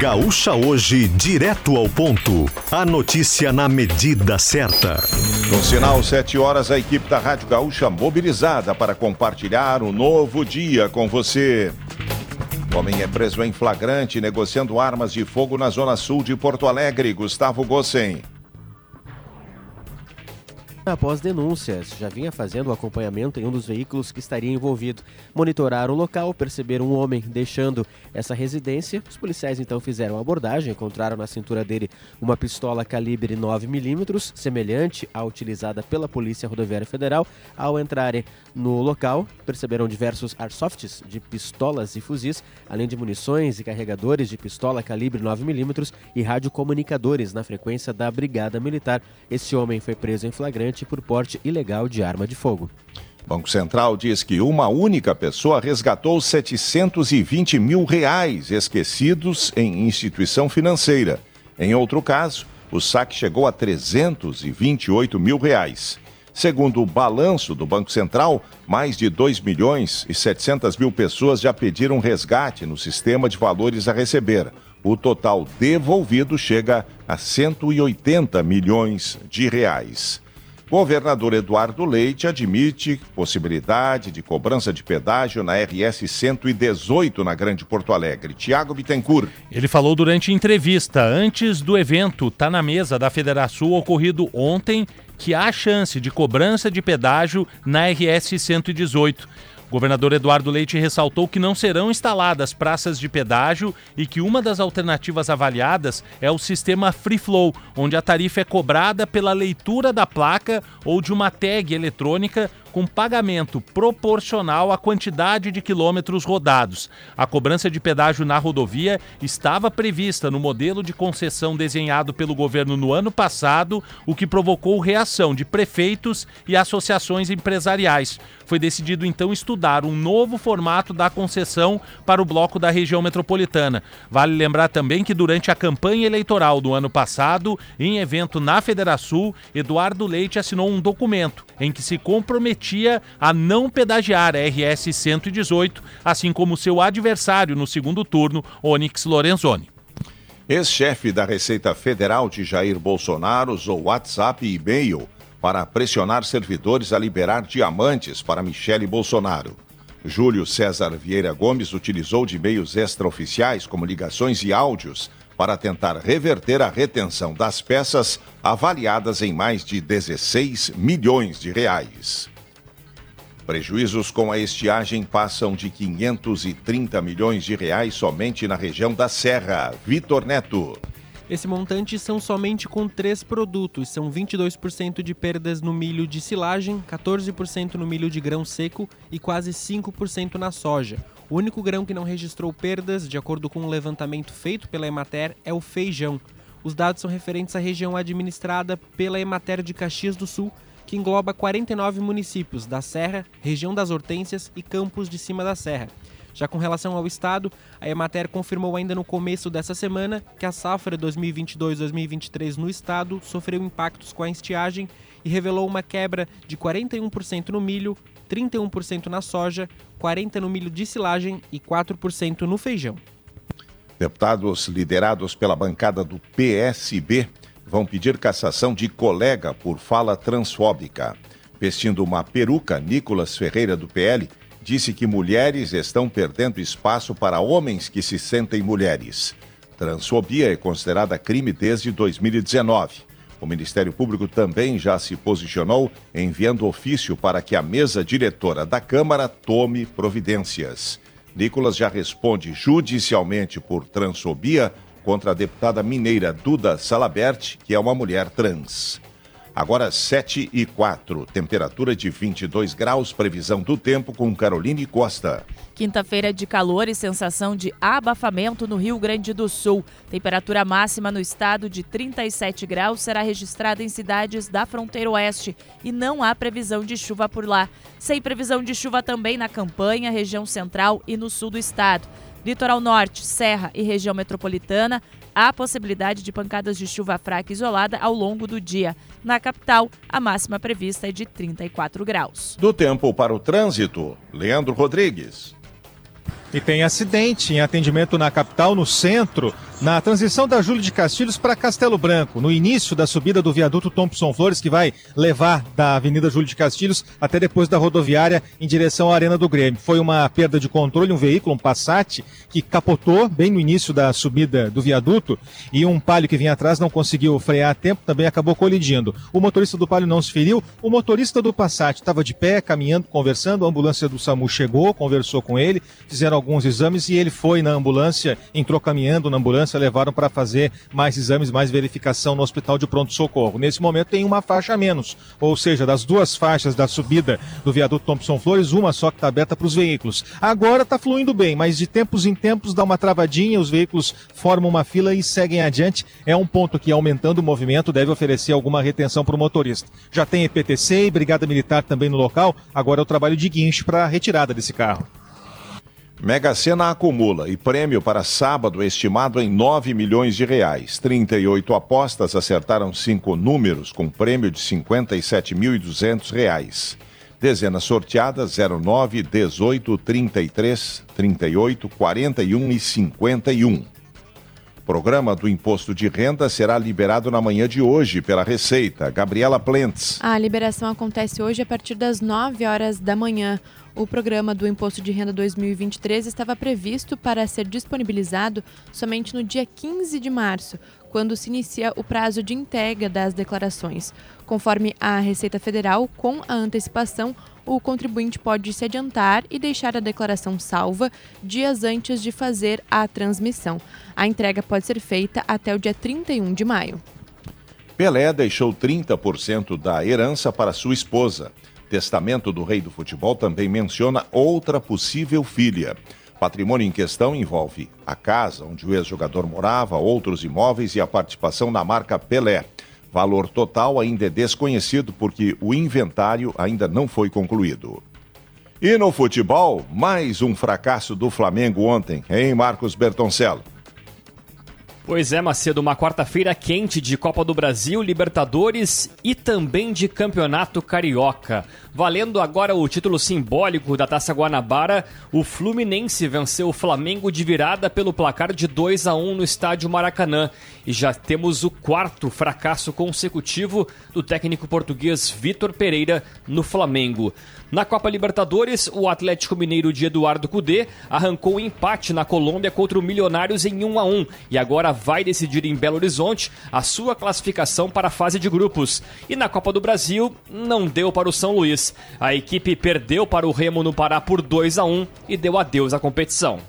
Gaúcha Hoje, direto ao ponto. A notícia na medida certa. No sinal 7 horas, a equipe da Rádio Gaúcha mobilizada para compartilhar um novo dia com você. O homem é preso em flagrante negociando armas de fogo na zona sul de Porto Alegre. Gustavo Gossen. Após denúncias, já vinha fazendo o acompanhamento em um dos veículos que estaria envolvido. Monitoraram o local, perceberam um homem deixando essa residência. Os policiais então fizeram a abordagem, encontraram na cintura dele uma pistola calibre 9mm, semelhante à utilizada pela Polícia Rodoviária Federal. Ao entrarem no local, perceberam diversos airsofts de pistolas e fuzis, além de munições e carregadores de pistola calibre 9mm e radiocomunicadores na frequência da Brigada Militar. Esse homem foi preso em flagrante por porte ilegal de arma de fogo. Banco Central diz que uma única pessoa resgatou 720 mil reais esquecidos em instituição financeira. Em outro caso, o saque chegou a 328 mil reais. Segundo o balanço do Banco Central, mais de 2 milhões e 700 mil pessoas já pediram resgate no sistema de valores a receber. O total devolvido chega a 180 milhões de reais. Governador Eduardo Leite admite possibilidade de cobrança de pedágio na RS 118 na Grande Porto Alegre. Tiago Bittencourt. Ele falou durante entrevista antes do evento Tá na Mesa da Federação ocorrido ontem que há chance de cobrança de pedágio na RS 118. O governador Eduardo Leite ressaltou que não serão instaladas praças de pedágio e que uma das alternativas avaliadas é o sistema Free Flow, onde a tarifa é cobrada pela leitura da placa ou de uma tag eletrônica com pagamento proporcional à quantidade de quilômetros rodados. A cobrança de pedágio na rodovia estava prevista no modelo de concessão desenhado pelo governo no ano passado, o que provocou reação de prefeitos e associações empresariais. Foi decidido então estudar um novo formato da concessão para o bloco da região metropolitana. Vale lembrar também que durante a campanha eleitoral do ano passado, em evento na Federação, Eduardo Leite assinou um documento em que se a não pedagiar a RS 118, assim como seu adversário no segundo turno, Onyx Lorenzoni. Ex-chefe da Receita Federal de Jair Bolsonaro usou WhatsApp e e-mail para pressionar servidores a liberar diamantes para Michele Bolsonaro. Júlio César Vieira Gomes utilizou de meios extraoficiais, como ligações e áudios, para tentar reverter a retenção das peças avaliadas em mais de 16 milhões de reais. Prejuízos com a estiagem passam de 530 milhões de reais somente na região da Serra. Vitor Neto. Esse montante são somente com três produtos. São 22% de perdas no milho de silagem, 14% no milho de grão seco e quase 5% na soja. O único grão que não registrou perdas, de acordo com um levantamento feito pela Emater, é o feijão. Os dados são referentes à região administrada pela Emater de Caxias do Sul, que engloba 49 municípios da Serra, região das Hortênsias e Campos de Cima da Serra. Já com relação ao estado, a Emater confirmou ainda no começo dessa semana que a safra 2022-2023 no estado sofreu impactos com a estiagem e revelou uma quebra de 41% no milho, 31% na soja, 40% no milho de silagem e 4% no feijão. Deputados liderados pela bancada do PSB vão pedir cassação de colega por fala transfóbica. Vestindo uma peruca, Nicolas Ferreira, do PL, disse que mulheres estão perdendo espaço para homens que se sentem mulheres. Transfobia é considerada crime desde 2019. O Ministério Público também já se posicionou enviando ofício para que a mesa diretora da Câmara tome providências. Nicolas já responde judicialmente por transfobia contra a deputada mineira Duda Salabert, que é uma mulher trans. Agora 7 e 4, temperatura de 22 graus, previsão do tempo com Caroline Costa. Quinta-feira de calor e sensação de abafamento no Rio Grande do Sul. Temperatura máxima no estado de 37 graus será registrada em cidades da fronteira oeste e não há previsão de chuva por lá. Sem previsão de chuva também na campanha, região central e no sul do estado. Litoral Norte, Serra e região metropolitana, há possibilidade de pancadas de chuva fraca isolada ao longo do dia. Na capital, a máxima prevista é de 34 graus. Do tempo para o trânsito, Leandro Rodrigues. E tem acidente em atendimento na capital, no centro, na transição da Júlio de Castilhos para Castelo Branco, no início da subida do viaduto Thompson Flores, que vai levar da Avenida Júlio de Castilhos até depois da rodoviária em direção à Arena do Grêmio. Foi uma perda de controle, um veículo, um Passat, que capotou bem no início da subida do viaduto e um palio que vinha atrás não conseguiu frear a tempo, também acabou colidindo. O motorista do palio não se feriu, o motorista do Passat estava de pé, caminhando, conversando, a ambulância do SAMU chegou, conversou com ele, fizeram alguns exames e ele foi na ambulância, entrou caminhando na ambulância, levaram para fazer mais exames, mais verificação no hospital de pronto-socorro. Nesse momento tem uma faixa a menos, ou seja, das duas faixas da subida do viaduto Thompson Flores, uma só que está aberta para os veículos. Agora está fluindo bem, mas de tempos em tempos dá uma travadinha, os veículos formam uma fila e seguem adiante. É um ponto que, aumentando o movimento, deve oferecer alguma retenção para o motorista. Já tem EPTC e Brigada Militar também no local, agora é o trabalho de guincho para a retirada desse carro. Mega Sena acumula e prêmio para sábado estimado em 9 milhões de reais. 38 apostas acertaram cinco números com prêmio de 57.200 reais. Dezenas sorteadas 09, 18, 33, 38, 41 e 51. Programa do imposto de renda será liberado na manhã de hoje pela Receita. Gabriela Plentes. A liberação acontece hoje a partir das 9 horas da manhã. O programa do Imposto de Renda 2023 estava previsto para ser disponibilizado somente no dia 15 de março, quando se inicia o prazo de entrega das declarações. Conforme a Receita Federal, com a antecipação, o contribuinte pode se adiantar e deixar a declaração salva dias antes de fazer a transmissão. A entrega pode ser feita até o dia 31 de maio. Pelé deixou 30% da herança para sua esposa. Testamento do rei do futebol também menciona outra possível filha. Patrimônio em questão envolve a casa onde o ex-jogador morava, outros imóveis e a participação na marca Pelé. Valor total ainda é desconhecido porque o inventário ainda não foi concluído. E no futebol, mais um fracasso do Flamengo ontem, em Marcos Bertoncello? Pois é, Macedo, uma quarta-feira quente de Copa do Brasil, Libertadores e também de Campeonato Carioca. Valendo agora o título simbólico da Taça Guanabara, o Fluminense venceu o Flamengo de virada pelo placar de 2 a 1 no estádio Maracanã. E já temos o quarto fracasso consecutivo do técnico português Vitor Pereira no Flamengo. Na Copa Libertadores, o Atlético Mineiro de Eduardo Cudê arrancou um empate na Colômbia contra o Milionários em 1 a 1 e agora vai decidir em Belo Horizonte a sua classificação para a fase de grupos. E na Copa do Brasil, não deu para o São Luís. A equipe perdeu para o Remo no Pará por 2 a 1 e deu adeus à competição.